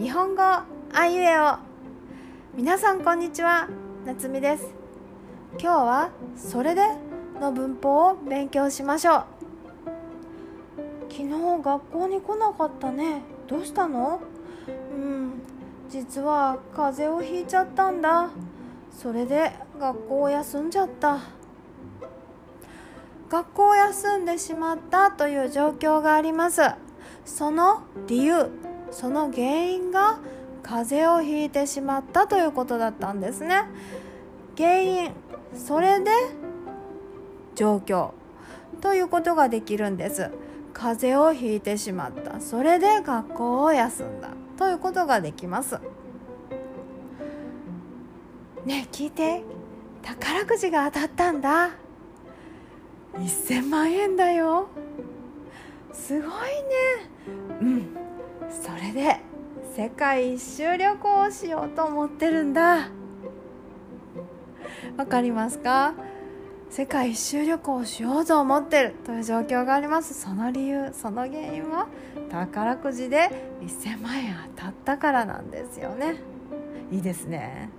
日本語あいうえお。皆さんこんにちは。夏美です。今日はそれでの文法を勉強しましょう。昨日学校に来なかったね。どうしたの？うん。実は風邪をひいちゃったんだ。それで学校を休んじゃった。学校を休んでしまったという状況があります。その理由。その原因が風邪をひいてしまったということだったんですね。原因それで状況ということができるんです。風邪をひいてしまった。それで学校を休んだということができます。ねえ聞いて宝くじが当たったんだ。1000万円だよ。すごいね。うん。それで世界一周旅行をしようと思ってるんだ。わかりますか？世界一周旅行をしようと思ってるという状況があります。その理由その原因は宝くじで1000万円当たったからなんですよね。いいですね。